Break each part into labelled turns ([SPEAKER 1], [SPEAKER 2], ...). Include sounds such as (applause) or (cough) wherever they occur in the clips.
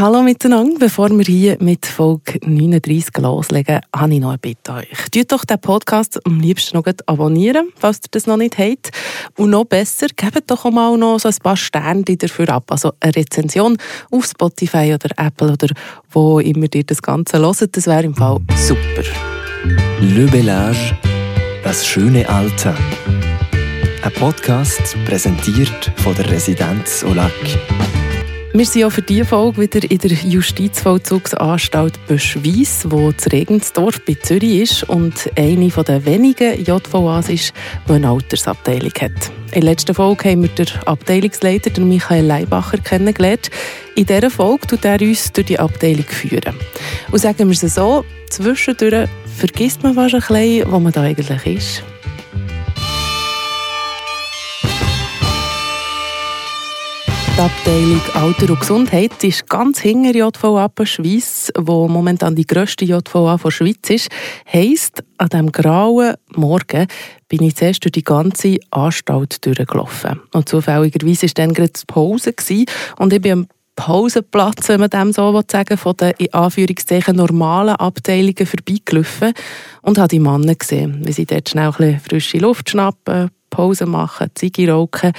[SPEAKER 1] Hallo miteinander. Bevor wir hier mit Folge 39 loslegen, habe ich noch eine Bitte euch. Tut doch den Podcast am liebsten noch abonnieren, falls ihr das noch nicht habt. Und noch besser, gebt doch auch mal noch so ein paar Sterne dafür ab. Also eine Rezension auf Spotify oder Apple oder wo immer ihr das Ganze hört. Das wäre im Fall super.
[SPEAKER 2] Le Bellage, das schöne Alter. Ein Podcast präsentiert von der Residenz Olac.
[SPEAKER 1] Wir sind auch für diese Folge wieder in der Justizvollzugsanstalt Böschweiss, wo das Regensdorf bei Zürich ist und eine der wenigen JVAs ist, die eine Altersabteilung hat. In der letzten Folge haben wir den Abteilungsleiter den Michael Leibacher kennengelernt. In dieser Folge tut er uns durch die Abteilung führen. Und sagen wir es so, zwischendurch vergisst man fast ein bisschen, wo man da eigentlich ist. Abteilung Alter und Gesundheit ist ganz hinter JVA Schweiz, wo momentan die grösste JVA der Schweiz ist. Heisst, an diesem grauen Morgen bin ich zuerst durch die ganze Anstalt durchgelaufen. Und zufälligerweise war dann gerade Pause und ich bin am Pausenplatz, wenn man dem so sagen von den in Anführungszeichen normalen Abteilungen vorbeigelaufen und habe die Männer gesehen, wie sie dort schnell ein bisschen frische Luft schnappen, Pause machen, Ziege rauchen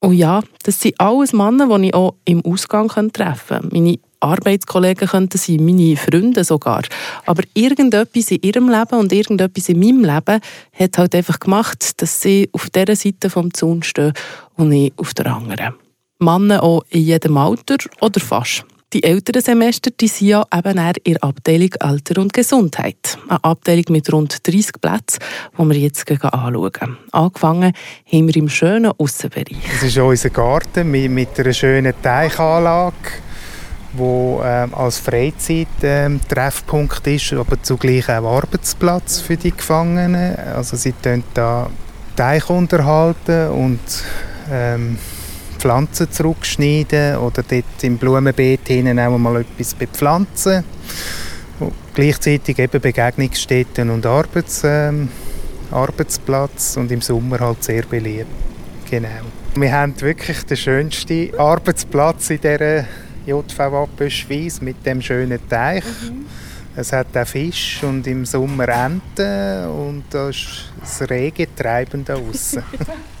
[SPEAKER 1] und ja, das sind alles Männer, die ich auch im Ausgang treffen könnte. Meine Arbeitskollegen könnten sein, meine Freunde sogar. Aber irgendetwas in ihrem Leben und irgendetwas in meinem Leben hat halt einfach gemacht, dass sie auf dieser Seite vom Zaun stehen und ich auf der anderen. Männer auch in jedem Alter oder fast. Die älteren Semester die sind ja eben in der Abteilung Alter und Gesundheit. Eine Abteilung mit rund 30 Plätzen, die wir jetzt anschauen. Angefangen haben wir im schönen Aussenbereich.
[SPEAKER 3] Das ist unser Garten mit einer schönen Teichanlage wo ähm, als Freizeit-Treffpunkt ähm, ist, aber zugleich auch Arbeitsplatz für die Gefangenen. Also sie können da Teich unterhalten und ähm, Pflanzen zurückschneiden oder dort im Blumenbeet hinten auch mal etwas bepflanzen. Und gleichzeitig eben Begegnungsstätten und Arbeits, ähm, Arbeitsplatz und im Sommer halt sehr beliebt. Genau. Wir haben wirklich den schönsten Arbeitsplatz in dieser JVA Böschweiss mit dem schönen Teich. Mhm. Es hat auch Fisch und im Sommer Enten und da ist das rege Treiben da außen. (laughs)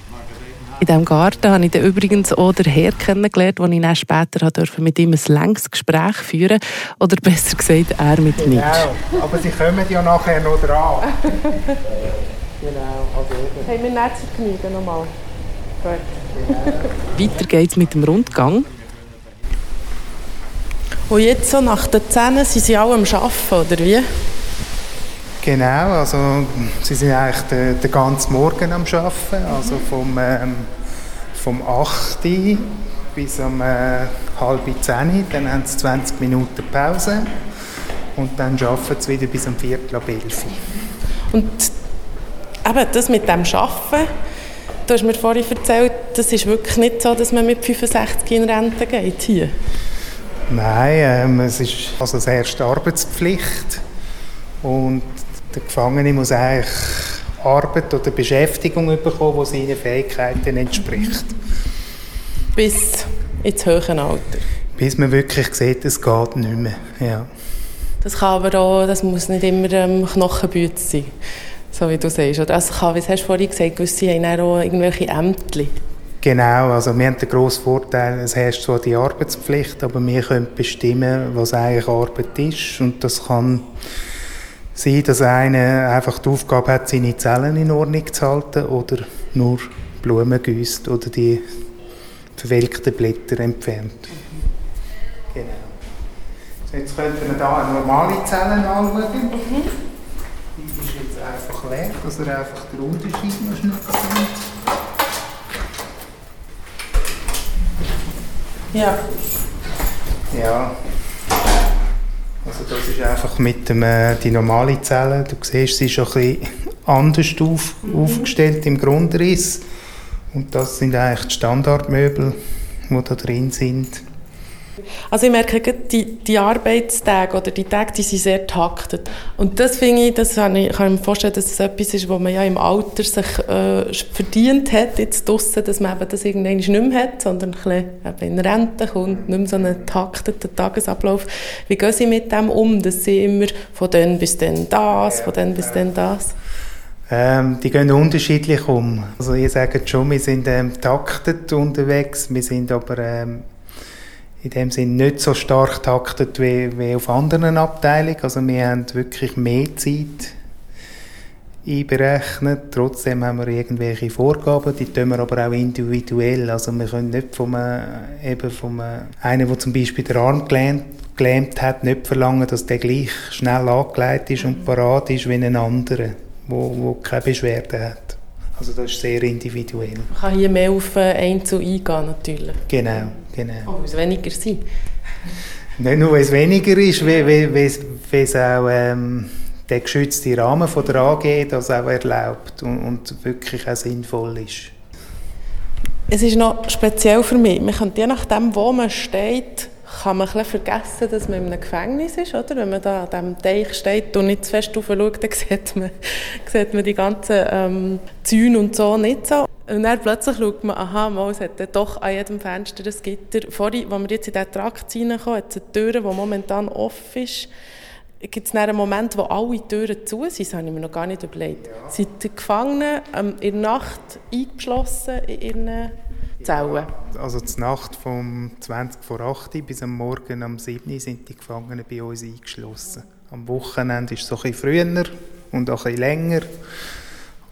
[SPEAKER 1] In diesem Garten habe ich dann übrigens auch den Herr kennengelernt, den ich dann später durfte mit ihm ein längeres Gespräch führen Oder besser gesagt, er mit
[SPEAKER 3] mir. Genau, aber sie kommen ja nachher noch dran. (laughs) genau,
[SPEAKER 1] also Haben wir nicht zu genügen nochmal? Gut. Weiter geht es mit dem Rundgang. Und jetzt so nach den Zähnen sind sie alle am Arbeiten, oder wie?
[SPEAKER 3] Genau, also sie sind eigentlich den, den ganzen Morgen am Arbeiten, also vom, ähm, vom 8 bis um äh, halb 10 dann haben sie 20 Minuten Pause und dann arbeiten sie wieder bis um Viertel ab 11
[SPEAKER 1] Und eben das mit dem Arbeiten, du hast mir vorhin erzählt, das ist wirklich nicht so, dass man mit 65 in Rente geht hier.
[SPEAKER 3] Nein, ähm, es ist also das erste Arbeitspflicht und der Gefangene muss eigentlich Arbeit oder Beschäftigung bekommen, die seinen Fähigkeiten entspricht.
[SPEAKER 1] Bis ins höhere Alter?
[SPEAKER 3] Bis man wirklich sieht, es geht nicht mehr. Ja.
[SPEAKER 1] Das kann aber auch, das muss nicht immer ähm, Knochenbüte sein, so wie du sagst. Oder also kann, wie hast du vorhin gesagt, gewisse haben auch irgendwelche Ämter.
[SPEAKER 3] Genau, also wir haben den grossen Vorteil, es herrscht zwar die Arbeitspflicht, aber wir können bestimmen, was eigentlich Arbeit ist und das kann sein, dass einer einfach die Aufgabe hat, seine Zellen in Ordnung zu halten oder nur Blumen gießt oder die verwelkten Blätter entfernt. Genau. Jetzt könnten wir hier eine normale Zellen anschauen. Mhm. Die ist jetzt einfach leer, dass ihr einfach den Unterschied noch schnell seht.
[SPEAKER 1] Ja.
[SPEAKER 3] Ja, also das ist einfach mit dem, äh, die normale Zelle, du siehst, sie ist ein bisschen anders auf, mhm. aufgestellt im Grundriss. Und das sind eigentlich die Standardmöbel, die da drin sind.
[SPEAKER 1] Also ich merke, die, die Arbeitstage oder die Tage, die sind sehr taktet. Und das finde ich, das kann ich, kann mir vorstellen, dass es etwas ist, wo man ja im Alter sich äh, verdient hat, jetzt draussen, dass man eben das irgendwann nicht mehr hat, sondern ein bisschen in Rente kommt, nicht mehr so einen takteten Tagesablauf. Wie gehen Sie mit dem um, dass Sie immer von dann bis dann das, von dann bis dann das?
[SPEAKER 3] Ähm, die gehen unterschiedlich um. Also ihr sagt schon, wir sind ähm, taktet unterwegs, wir sind aber ähm, in dem Sinne nicht so stark taktet wie, wie auf anderen Abteilungen. Also wir haben wirklich mehr Zeit einberechnet. Trotzdem haben wir irgendwelche Vorgaben, die tun wir aber auch individuell. Also wir können nicht von einem, eben von einem, einer, der zum Beispiel den Arm gelähmt, gelähmt hat, nicht verlangen, dass der gleich schnell angelegt ist und parat ist wie ein anderer wo keine Beschwerden hat. Also das ist sehr individuell.
[SPEAKER 1] Man kann hier mehr auf Einzel eingehen natürlich.
[SPEAKER 3] Genau, genau.
[SPEAKER 1] Oh, weil es weniger sind. (laughs)
[SPEAKER 3] Nicht nur, weil es weniger ist, weil es auch ähm, der geschützte Rahmen von der AG das auch erlaubt und, und wirklich auch sinnvoll ist.
[SPEAKER 1] Es ist noch speziell für mich. Man kann je nachdem, wo man steht, kann man ein vergessen, dass man in einem Gefängnis ist, oder? Wenn man da an diesem Teich steht und nicht zu fest schaut, dann (laughs) sieht man, sieht man die ganzen ähm, Zäune und so nicht so. Und dann plötzlich schaut man, aha, mal, es hat doch an jedem Fenster ein Gitter. Vorhin, als wir jetzt in diesen Trakt reinkommen, hat es eine Tür, die momentan offen ist. Gibt es einen Moment, wo alle Türen zu sind? Das habe ich mir noch gar nicht überlegt. Ja. Sind die Gefangenen ähm, in der Nacht eingeschlossen in ihren Zellen?
[SPEAKER 3] Also die Nacht vom 20 vor 8 bis am Morgen am 7 sind die Gefangenen bei uns eingeschlossen. Am Wochenende ist es bisschen früher und auch bisschen länger.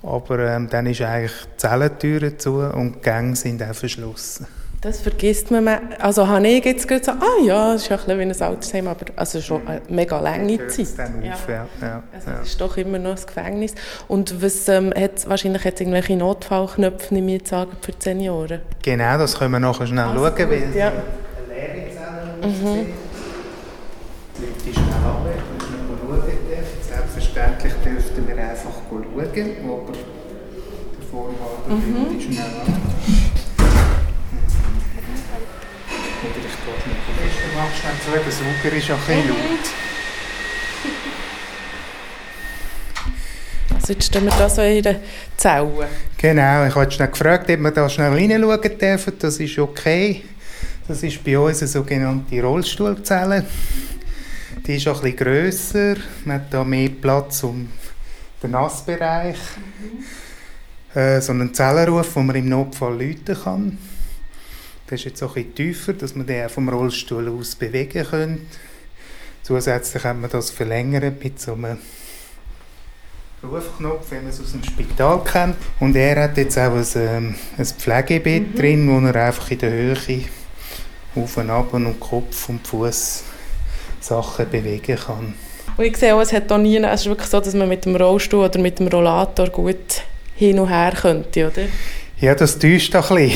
[SPEAKER 3] Aber ähm, dann ist eigentlich die Zellentüre zu und die Gänge sind auch verschlossen.
[SPEAKER 1] Das vergisst man. Also habe ich jetzt gerade so, ah ja, das ist ein bisschen wie ein Altersheim, aber also schon eine mega lange Zeit.
[SPEAKER 3] Ja. Auf, ja.
[SPEAKER 1] Ja. Also es ist doch immer noch ein Gefängnis. Und was ähm, hat wahrscheinlich hat irgendwelche Notfallknöpfe, nehme ich sagen, für die Senioren?
[SPEAKER 3] Genau, das können wir nachher schnell also schauen, gut, weil
[SPEAKER 1] ja.
[SPEAKER 3] eine leere Zelle mhm. Die wir schauen. Selbstverständlich dürften wir einfach schauen, aber der Vorwahl mhm. schnell an. Machst dann zu, der Sauger ist ja ein bisschen laut.
[SPEAKER 1] Also jetzt stehen wir da so in der Zelle.
[SPEAKER 3] Genau, ich habe schnell gefragt, ob wir da schnell reinschauen dürfen. Das ist okay. Das ist bei uns eine sogenannte Rollstuhlzelle. Die ist auch ein bisschen grösser. Man hat hier mehr Platz um den Nassbereich. Mhm. Äh, so einen Zellenruf, wo man im Notfall läuten kann. Das ist jetzt auch ein tiefer, dass man den vom Rollstuhl aus bewegen kann. Zusätzlich kann man das verlängern mit so einem Rufknopf, wie man es aus dem Spital kennt. Und er hat jetzt auch ein, ähm, ein Pflegebett mhm. drin, wo er einfach in der Höhe auf und ab und Kopf und Fuß Sachen bewegen kann.
[SPEAKER 1] Und ich sehe auch, es hat auch nie, es ist wirklich so, dass man mit dem Rollstuhl oder mit dem Rollator gut hin und her könnte, oder?
[SPEAKER 3] Ja, das täuscht ein bisschen.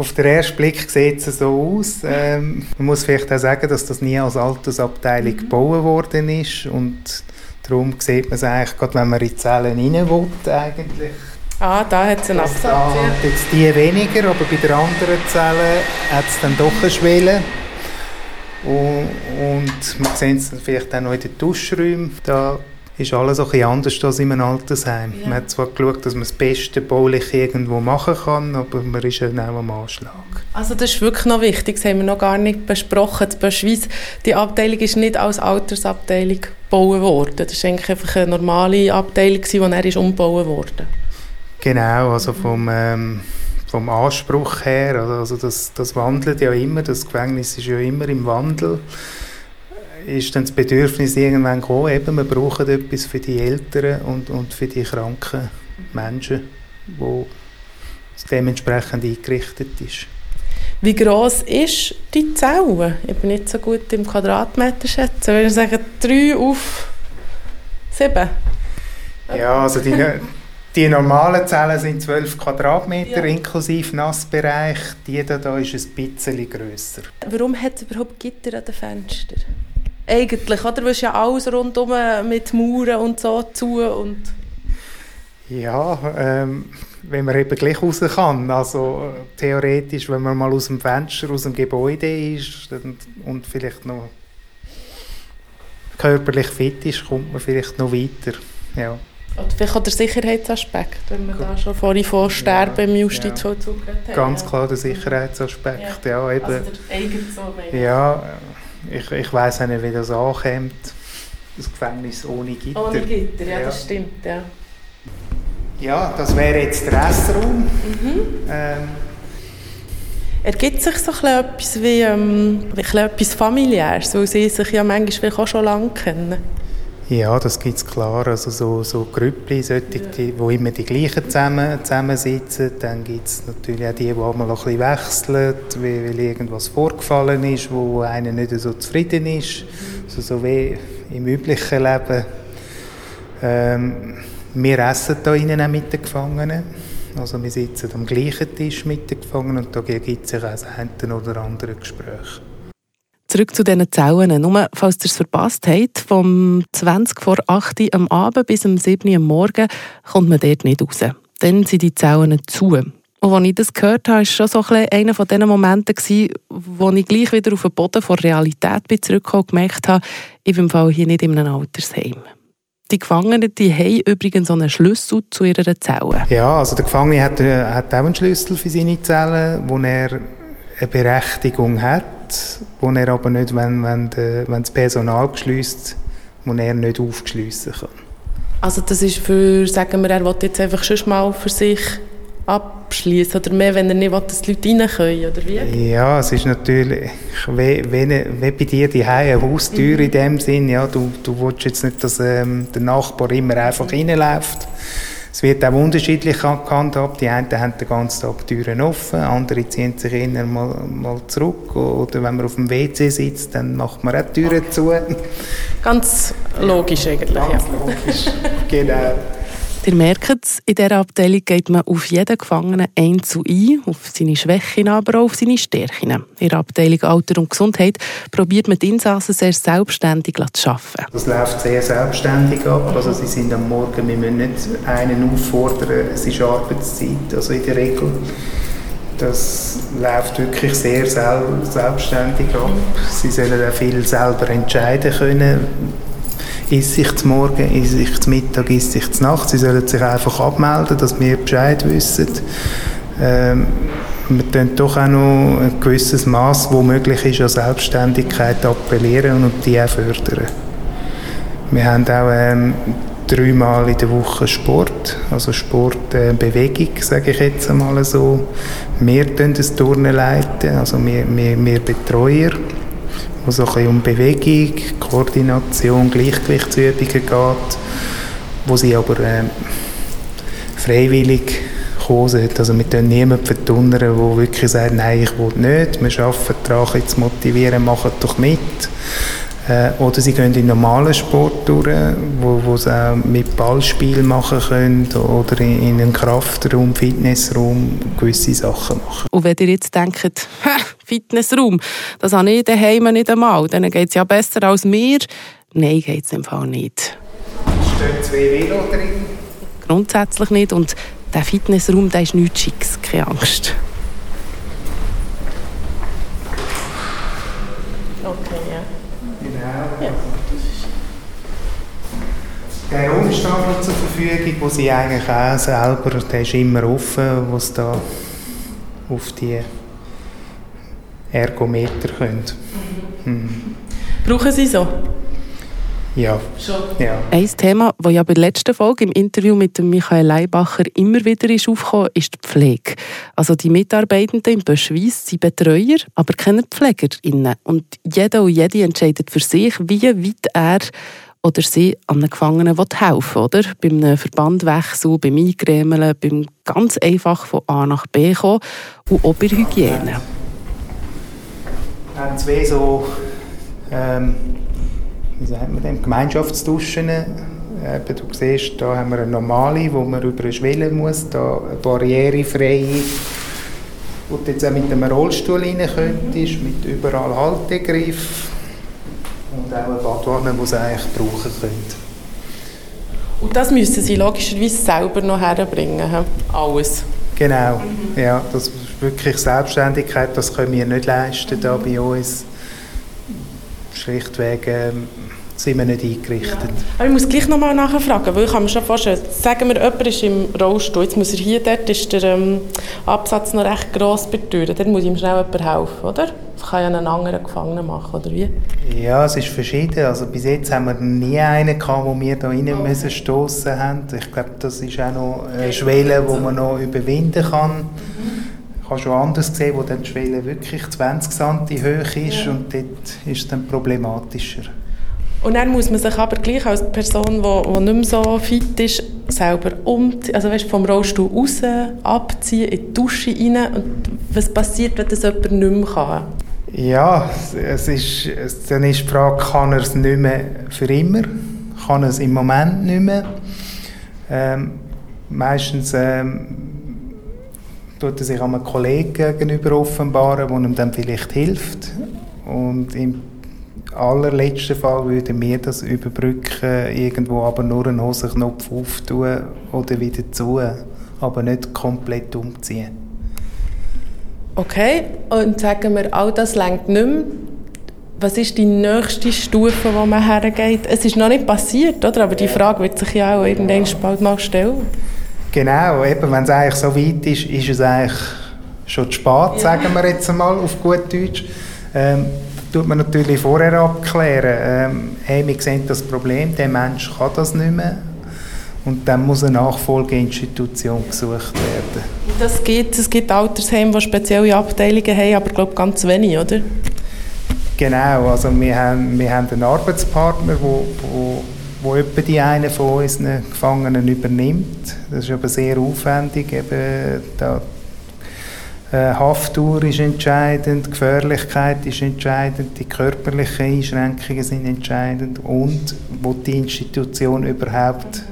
[SPEAKER 3] Auf den ersten Blick sieht es so aus. Ähm, man muss vielleicht auch sagen, dass das nie als Altersabteilung mhm. gebaut worden ist und darum sieht man es eigentlich, gerade wenn man in die Zellen rein will, eigentlich.
[SPEAKER 1] Ah, da hat es einen Absatz.
[SPEAKER 3] Da hat jetzt die weniger, aber bei der anderen Zelle hat es dann doch eine Schwelle. Und, und man sieht es vielleicht auch noch in den Duschräumen. Da ist alles ein bisschen anders als in einem Altersheim. Ja. Man hat zwar geschaut, dass man das Beste baulich irgendwo machen kann, aber man ist ja auch am Anschlag.
[SPEAKER 1] Also das ist wirklich noch wichtig, das haben wir noch gar nicht besprochen. Die Schweiz, die Abteilung ist nicht als Altersabteilung gebaut worden. Das war eigentlich einfach eine normale Abteilung, die dann ist umgebaut wurde.
[SPEAKER 3] Genau, also vom, ähm, vom Anspruch her, also das, das wandelt ja immer, das Gefängnis ist ja immer im Wandel ist dann das Bedürfnis irgendwann gekommen, eben, wir brauchen etwas für die Älteren und, und für die kranken Menschen, wo es dementsprechend eingerichtet ist.
[SPEAKER 1] Wie groß ist die Zelle? Ich bin nicht so gut im Quadratmeter schätzen. Würde ich sagen, drei auf sieben?
[SPEAKER 3] Ja, also die, die normalen Zellen sind 12 Quadratmeter ja. inklusive Nassbereich. Die da ist ein bisschen grösser.
[SPEAKER 1] Warum hat es überhaupt Gitter an den Fenstern? Eigentlich, oder? Weil ja alles rundum mit Mauern und so zu und...
[SPEAKER 3] Ja, ähm, wenn man eben gleich raus kann. Also theoretisch, wenn man mal aus dem Fenster, aus dem Gebäude ist und, und vielleicht noch körperlich fit ist, kommt man vielleicht noch weiter. Ja.
[SPEAKER 1] Oder vielleicht auch der Sicherheitsaspekt, wenn man da schon vorhin von Sterben im Justizvollzug
[SPEAKER 3] ja. Ganz klar der Sicherheitsaspekt, ja. ja eben. Also der eigene so Ja, ich, ich weiss auch nicht, wie das ankommt. Das Gefängnis ohne Gitter.
[SPEAKER 1] Ohne Gitter, ja, ja. das stimmt, ja.
[SPEAKER 3] Ja, das wäre jetzt der Restaurant. Mhm. Ähm,
[SPEAKER 1] Ergibt sich so etwas wie ähm, etwas Familiäres, weil sie sich ja manchmal auch schon lange kennen?
[SPEAKER 3] Ja, das gibt es klar. Also so, so Grüppli, solche, die, wo immer die gleichen zusammen, zusammensitzen. Dann gibt es natürlich auch die, die auch mal ein bisschen wechseln, weil, weil irgendwas vorgefallen ist, wo einer nicht so zufrieden ist. Also so wie im üblichen Leben. Ähm, wir essen hier auch mit den Gefangenen. Also wir sitzen am gleichen Tisch mit den Gefangenen und da gibt es sich auch das eine oder andere Gespräch.
[SPEAKER 1] Zurück zu diesen Zellen. Nur, falls ihr es verpasst habt, vom 20 vor 8 Uhr am Abend bis um 7 Uhr am Morgen kommt man dort nicht raus. Dann sind die Zellen zu. Und als ich das gehört habe, war schon so ein einer von diesen Momenten, wo ich gleich wieder auf den Boden der Realität bin zurückgekommen und gemerkt habe, ich bin im Fall hier nicht in einem Altersheim. Die Gefangenen die haben übrigens einen Schlüssel zu ihrer Zelle.
[SPEAKER 3] Ja, also der Gefangene hat, äh, hat auch einen Schlüssel für seine Zelle, wo er eine Berechtigung hat, wo er aber nicht, wenn, wenn, de, wenn das Personal geschließt, wo er nicht aufgeschliessen kann.
[SPEAKER 1] Also das ist für, sagen wir, er will jetzt einfach schon mal für sich abschließen oder mehr, wenn er nicht will, dass die Leute rein können, oder wie?
[SPEAKER 3] Ja, es ist natürlich, wie, wie, wie bei dir die eine Haustür mhm. in dem Sinn, ja, du, du willst jetzt nicht, dass ähm, der Nachbar immer einfach reinläuft. Es wird auch unterschiedlich gehandhabt. Die einen haben den ganzen Tag die Türen offen, andere ziehen sich eher mal, mal zurück. Oder wenn man auf dem WC sitzt, dann macht man auch die Türen okay. zu.
[SPEAKER 1] Ganz logisch eigentlich.
[SPEAKER 3] Ganz ja. logisch, genau.
[SPEAKER 1] Ihr merkt es, in dieser Abteilung geht man auf jeden Gefangenen einzeln ein, auf seine Schwächen, aber auch auf seine Stärken. In der Abteilung Alter und Gesundheit probiert man die Insassen sehr selbstständig zu arbeiten.
[SPEAKER 3] Das läuft sehr selbstständig ab. Also sie sind am Morgen, wir müssen nicht einen auffordern, es ist Arbeitszeit, also in der Regel. Das läuft wirklich sehr selbstständig ab. Sie sollen auch viel selber entscheiden können ist sich zum Morgen, ist sich zum Mittag, ist sich zum Nacht. Sie sollen sich einfach abmelden, dass wir Bescheid wissen. Ähm, wir tun doch auch noch ein gewisses Maß, wo möglich ist, an Selbstständigkeit appellieren und die auch fördern. Wir haben auch ähm, dreimal in der Woche Sport, also Sport, äh, sage ich jetzt einmal so. Wir tun das Turnen leiten, also wir, wir, wir Betreuer wo es ein um Bewegung, Koordination, Gleichgewichtsübungen geht, wo sie aber äh, freiwillig kommen. Also wir können niemanden vertunnern, der wirklich sagt, nein, ich will nicht, wir arbeiten daran, zu motivieren, machen doch mit. Äh, oder sie gehen in normalen Sport durch, wo, wo sie auch mit Ballspiel machen können oder in, in einem Kraftraum, Fitnessraum gewisse Sachen machen.
[SPEAKER 1] Und wenn ihr jetzt denkt, Fitnessraum, das habe ich daheim nicht einmal, dann geht es ja besser als mir. Nein, geht es im Fall nicht.
[SPEAKER 3] Es stehen zwei Velo drin.
[SPEAKER 1] Grundsätzlich nicht und der Fitnessraum, der ist nichts Schicks, keine Angst.
[SPEAKER 3] Der Raum steht noch zur Verfügung, wo sie eigentlich auch selber, der ist immer offen, sie da auf die Ergometer können.
[SPEAKER 1] Mhm. Brauchen Sie so?
[SPEAKER 3] Ja.
[SPEAKER 1] Schon? Ja. Ein Thema, das ja bei der letzten Folge im Interview mit Michael Leibacher immer wieder ist aufgekommen ist, die Pflege. Also die Mitarbeitenden im Böschweiss sind Betreuer, aber keine PflegerInnen. Und jeder und jede entscheidet für sich, wie weit er oder sie einem Gefangenen helfen oder? Beim Verbandwechsel, beim Eingremeln, beim ganz einfach von A nach B kommen und auch bei Hygiene.
[SPEAKER 3] Wir haben zwei so, ähm, wie sagt man dem, Gemeinschaftsduschen. Eben, du siehst, da haben wir eine normale, wo man über eine Schwelle muss, da eine barrierefreie, wo du jetzt auch mit einem Rollstuhl rein könntest, mit überall Haltegriff und auch eine Badwanne, die sie eigentlich brauchen können.
[SPEAKER 1] Und das müssen Sie logischerweise selber noch herbringen, alles?
[SPEAKER 3] Genau, mhm. ja, das wirklich Selbstständigkeit, das können wir nicht leisten da bei uns. Schlichtweg ähm, sind wir nicht eingerichtet. Ja.
[SPEAKER 1] Aber ich muss gleich noch mal nachfragen, weil ich kann mir schon vorstellen, sagen wir, jemand ist im Rollstuhl, jetzt muss er hier, dort ist der ähm, Absatz noch recht gross bei der Tür, dann muss ihm schnell jemand helfen, oder? Das kann ja einen anderen Gefangenen machen, oder wie?
[SPEAKER 3] Ja, es ist verschieden. Also bis jetzt haben wir nie einen gehabt, wo wir da rein oh. müssen stoßen haben. Ich glaube, das ist auch noch eine Schwelle, die man noch überwinden kann. Habe schon anders gesehen, wo dann die Schwelle wirklich 20 cm hoch ist ja. und dort ist es dann problematischer.
[SPEAKER 1] Und dann muss man sich aber gleich als Person, die, nicht mehr so fit ist, selber umziehen, also weißt, vom Rollstuhl raus, abziehen, in die Dusche rein. Und was passiert, wenn das jemand nicht mehr kann?
[SPEAKER 3] Ja, es ist, dann ist die Frage, kann er es nicht mehr für immer? Kann er es im Moment nicht mehr? Ähm, meistens ähm, tut er sich einem Kollegen gegenüber offenbaren, der ihm dann vielleicht hilft. Und im allerletzten Fall würden wir das überbrücken, irgendwo aber nur einen Hosenknopf auftun oder wieder zu, aber nicht komplett umziehen.
[SPEAKER 1] Okay, und sagen wir, all das längt nicht mehr. Was ist die nächste Stufe, wo man hergeht? Es ist noch nicht passiert, oder? Aber die Frage wird sich ja auch irgendwann bald mal stellen.
[SPEAKER 3] Genau, eben, wenn es eigentlich so weit ist, ist es eigentlich schon zu spät, ja. sagen wir jetzt einmal auf gut Deutsch. Ähm, tut man natürlich vorher abklären, ähm, hey, wir sehen das Problem, der Mensch kann das nicht mehr und dann muss eine Nachfolgeinstitution gesucht werden.
[SPEAKER 1] Das gibt, es gibt Altersheime, die spezielle Abteilungen haben, aber ich glaube ganz wenig, oder?
[SPEAKER 3] Genau, also wir haben, wir haben einen Arbeitspartner, wo, wo, etwa die eine von unseren Gefangenen übernimmt. Das ist aber sehr aufwendig, eben da äh, Haftdauer ist entscheidend, Gefährlichkeit ist entscheidend, die körperlichen Einschränkungen sind entscheidend und wo die Institution überhaupt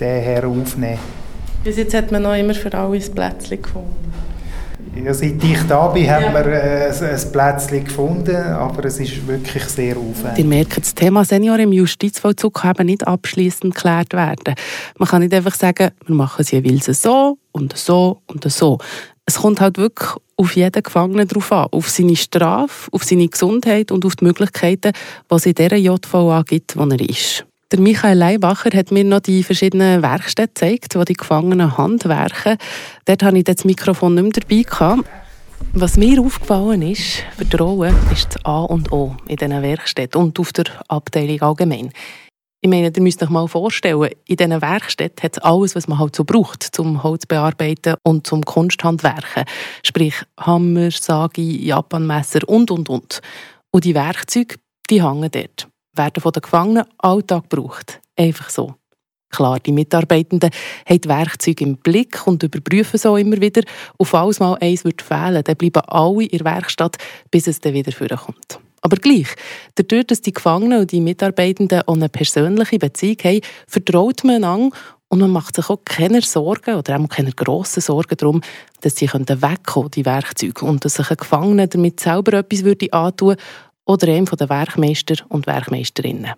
[SPEAKER 3] den Herr aufnehmen.
[SPEAKER 1] Bis jetzt hat man noch immer für alle ein Plätzchen gefunden.
[SPEAKER 3] Ja, seit ich da bin, ja. haben wir äh, ein Plätzchen gefunden, aber es ist wirklich sehr aufwendig.
[SPEAKER 1] Ihr merkt, das Thema Senior im Justizvollzug kann eben nicht abschließend geklärt werden. Man kann nicht einfach sagen, wir machen es jeweils so und so und so es kommt halt wirklich auf jeden Gefangenen drauf an, auf seine Strafe, auf seine Gesundheit und auf die Möglichkeiten, die es in dieser JVA gibt, wo er ist. Der Michael Leibacher hat mir noch die verschiedenen Werkstätten gezeigt, wo die Gefangenen handwerken. Dort hatte ich das Mikrofon nicht mehr dabei. Gehabt. Was mir aufgefallen ist, Vertrauen ist das A und O in diesen Werkstätten und auf der Abteilung allgemein. Ich meine, ihr müsst euch mal vorstellen, in diesen Werkstätten hat es alles, was man halt so braucht, zum Holz bearbeiten und zum Kunsthandwerken. Sprich Hammer, Sagi, Japanmesser und, und, und. Und die Werkzeuge, die hängen dort. Werden von den Gefangenen Alltag gebraucht. Einfach so. Klar, die Mitarbeitenden haben die Werkzeuge im Blick und überprüfen so immer wieder. Auf alles mal eins wird fehlen, dann bleiben alle in der Werkstatt, bis es dann wieder vorkommt. Aber gleich, dadurch, dass die Gefangenen und die Mitarbeitenden auch eine persönliche Beziehung haben, vertraut man einander und man macht sich auch keine Sorgen oder auch keine grossen Sorgen darum, dass sie wegkommen, die Werkzeuge, und dass sich ein Gefangener damit selber etwas würde antun oder einem der Werkmeister und Werkmeisterinnen.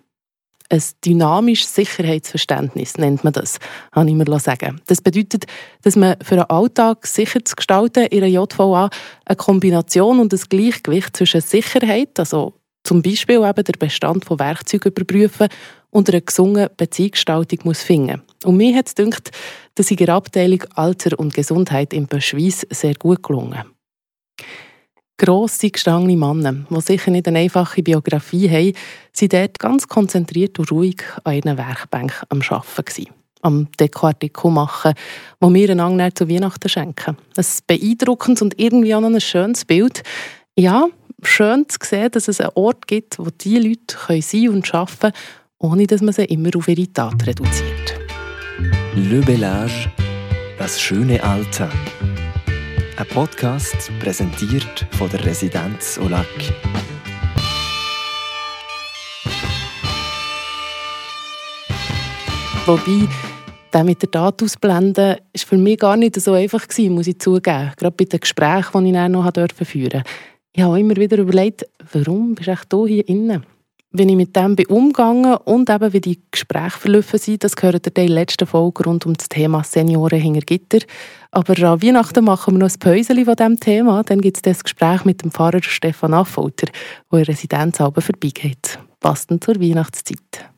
[SPEAKER 1] Ein dynamisches Sicherheitsverständnis nennt man das, kann ich mir sagen. Das bedeutet, dass man für einen Alltag sicher zu gestalten in einer JVA eine Kombination und ein Gleichgewicht zwischen Sicherheit, also zum Beispiel eben der Bestand von Werkzeugen überprüfen und einer gesungenen Beziehungsgestaltung muss finden. Und mir hat es gedacht, dass in der Abteilung Alter und Gesundheit im Böschweiss sehr gut gelungen grosse, gestangene Männer, die sicher nicht eine einfache Biografie haben, waren dort ganz konzentriert und ruhig an ihren Werkbänken am Arbeiten. Am Dekoartikel machen, wo wir einander zu Weihnachten schenken. Ein beeindruckendes und irgendwie auch noch ein schönes Bild. Ja, schön zu sehen, dass es einen Ort gibt, wo diese Leute können sein und arbeiten können, ohne dass man sie immer auf ihre Tat reduziert.
[SPEAKER 2] Le Bellage, das schöne Alter. Ein Podcast präsentiert von der Residenz Olac.
[SPEAKER 1] Wobei, der mit der Daten ausblenden, war für mich gar nicht so einfach gewesen, muss ich zugeben. Gerade bei den Gesprächen, die ich noch führen durfte. Ich habe immer wieder überlegt, warum bist du hier innen? Wie ich mit dem bin umgegangen und eben wie die Gespräche verlaufen sind, das gehört in der letzten Folge rund um das Thema Senioren hinter Gitter. Aber an Weihnachten machen wir noch ein Päuschen von diesem Thema. Dann gibt es das Gespräch mit dem Pfarrer Stefan Affolter, der in Residenzalben vorbeigeht. Passend zur Weihnachtszeit.